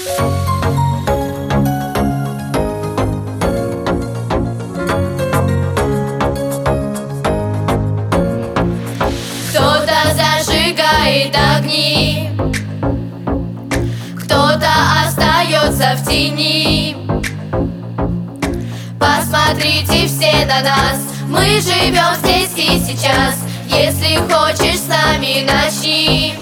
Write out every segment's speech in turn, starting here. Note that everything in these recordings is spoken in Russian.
Кто-то зажигает огни. Кто-то остается в тени. Посмотрите все на нас. Мы живем здесь и сейчас. Если хочешь с нами начни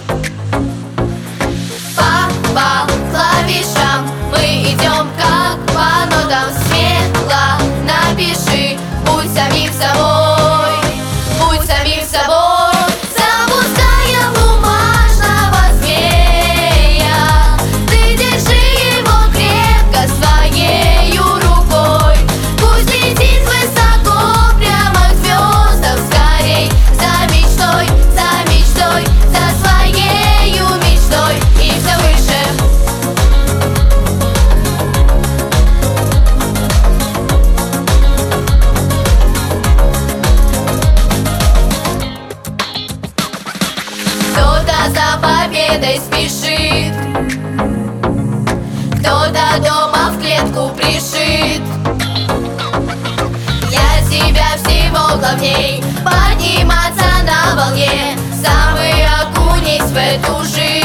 за победой спешит. Кто-то дома в клетку пришит. Я себя всего главней Подниматься на волне. Сам и окунись в эту жизнь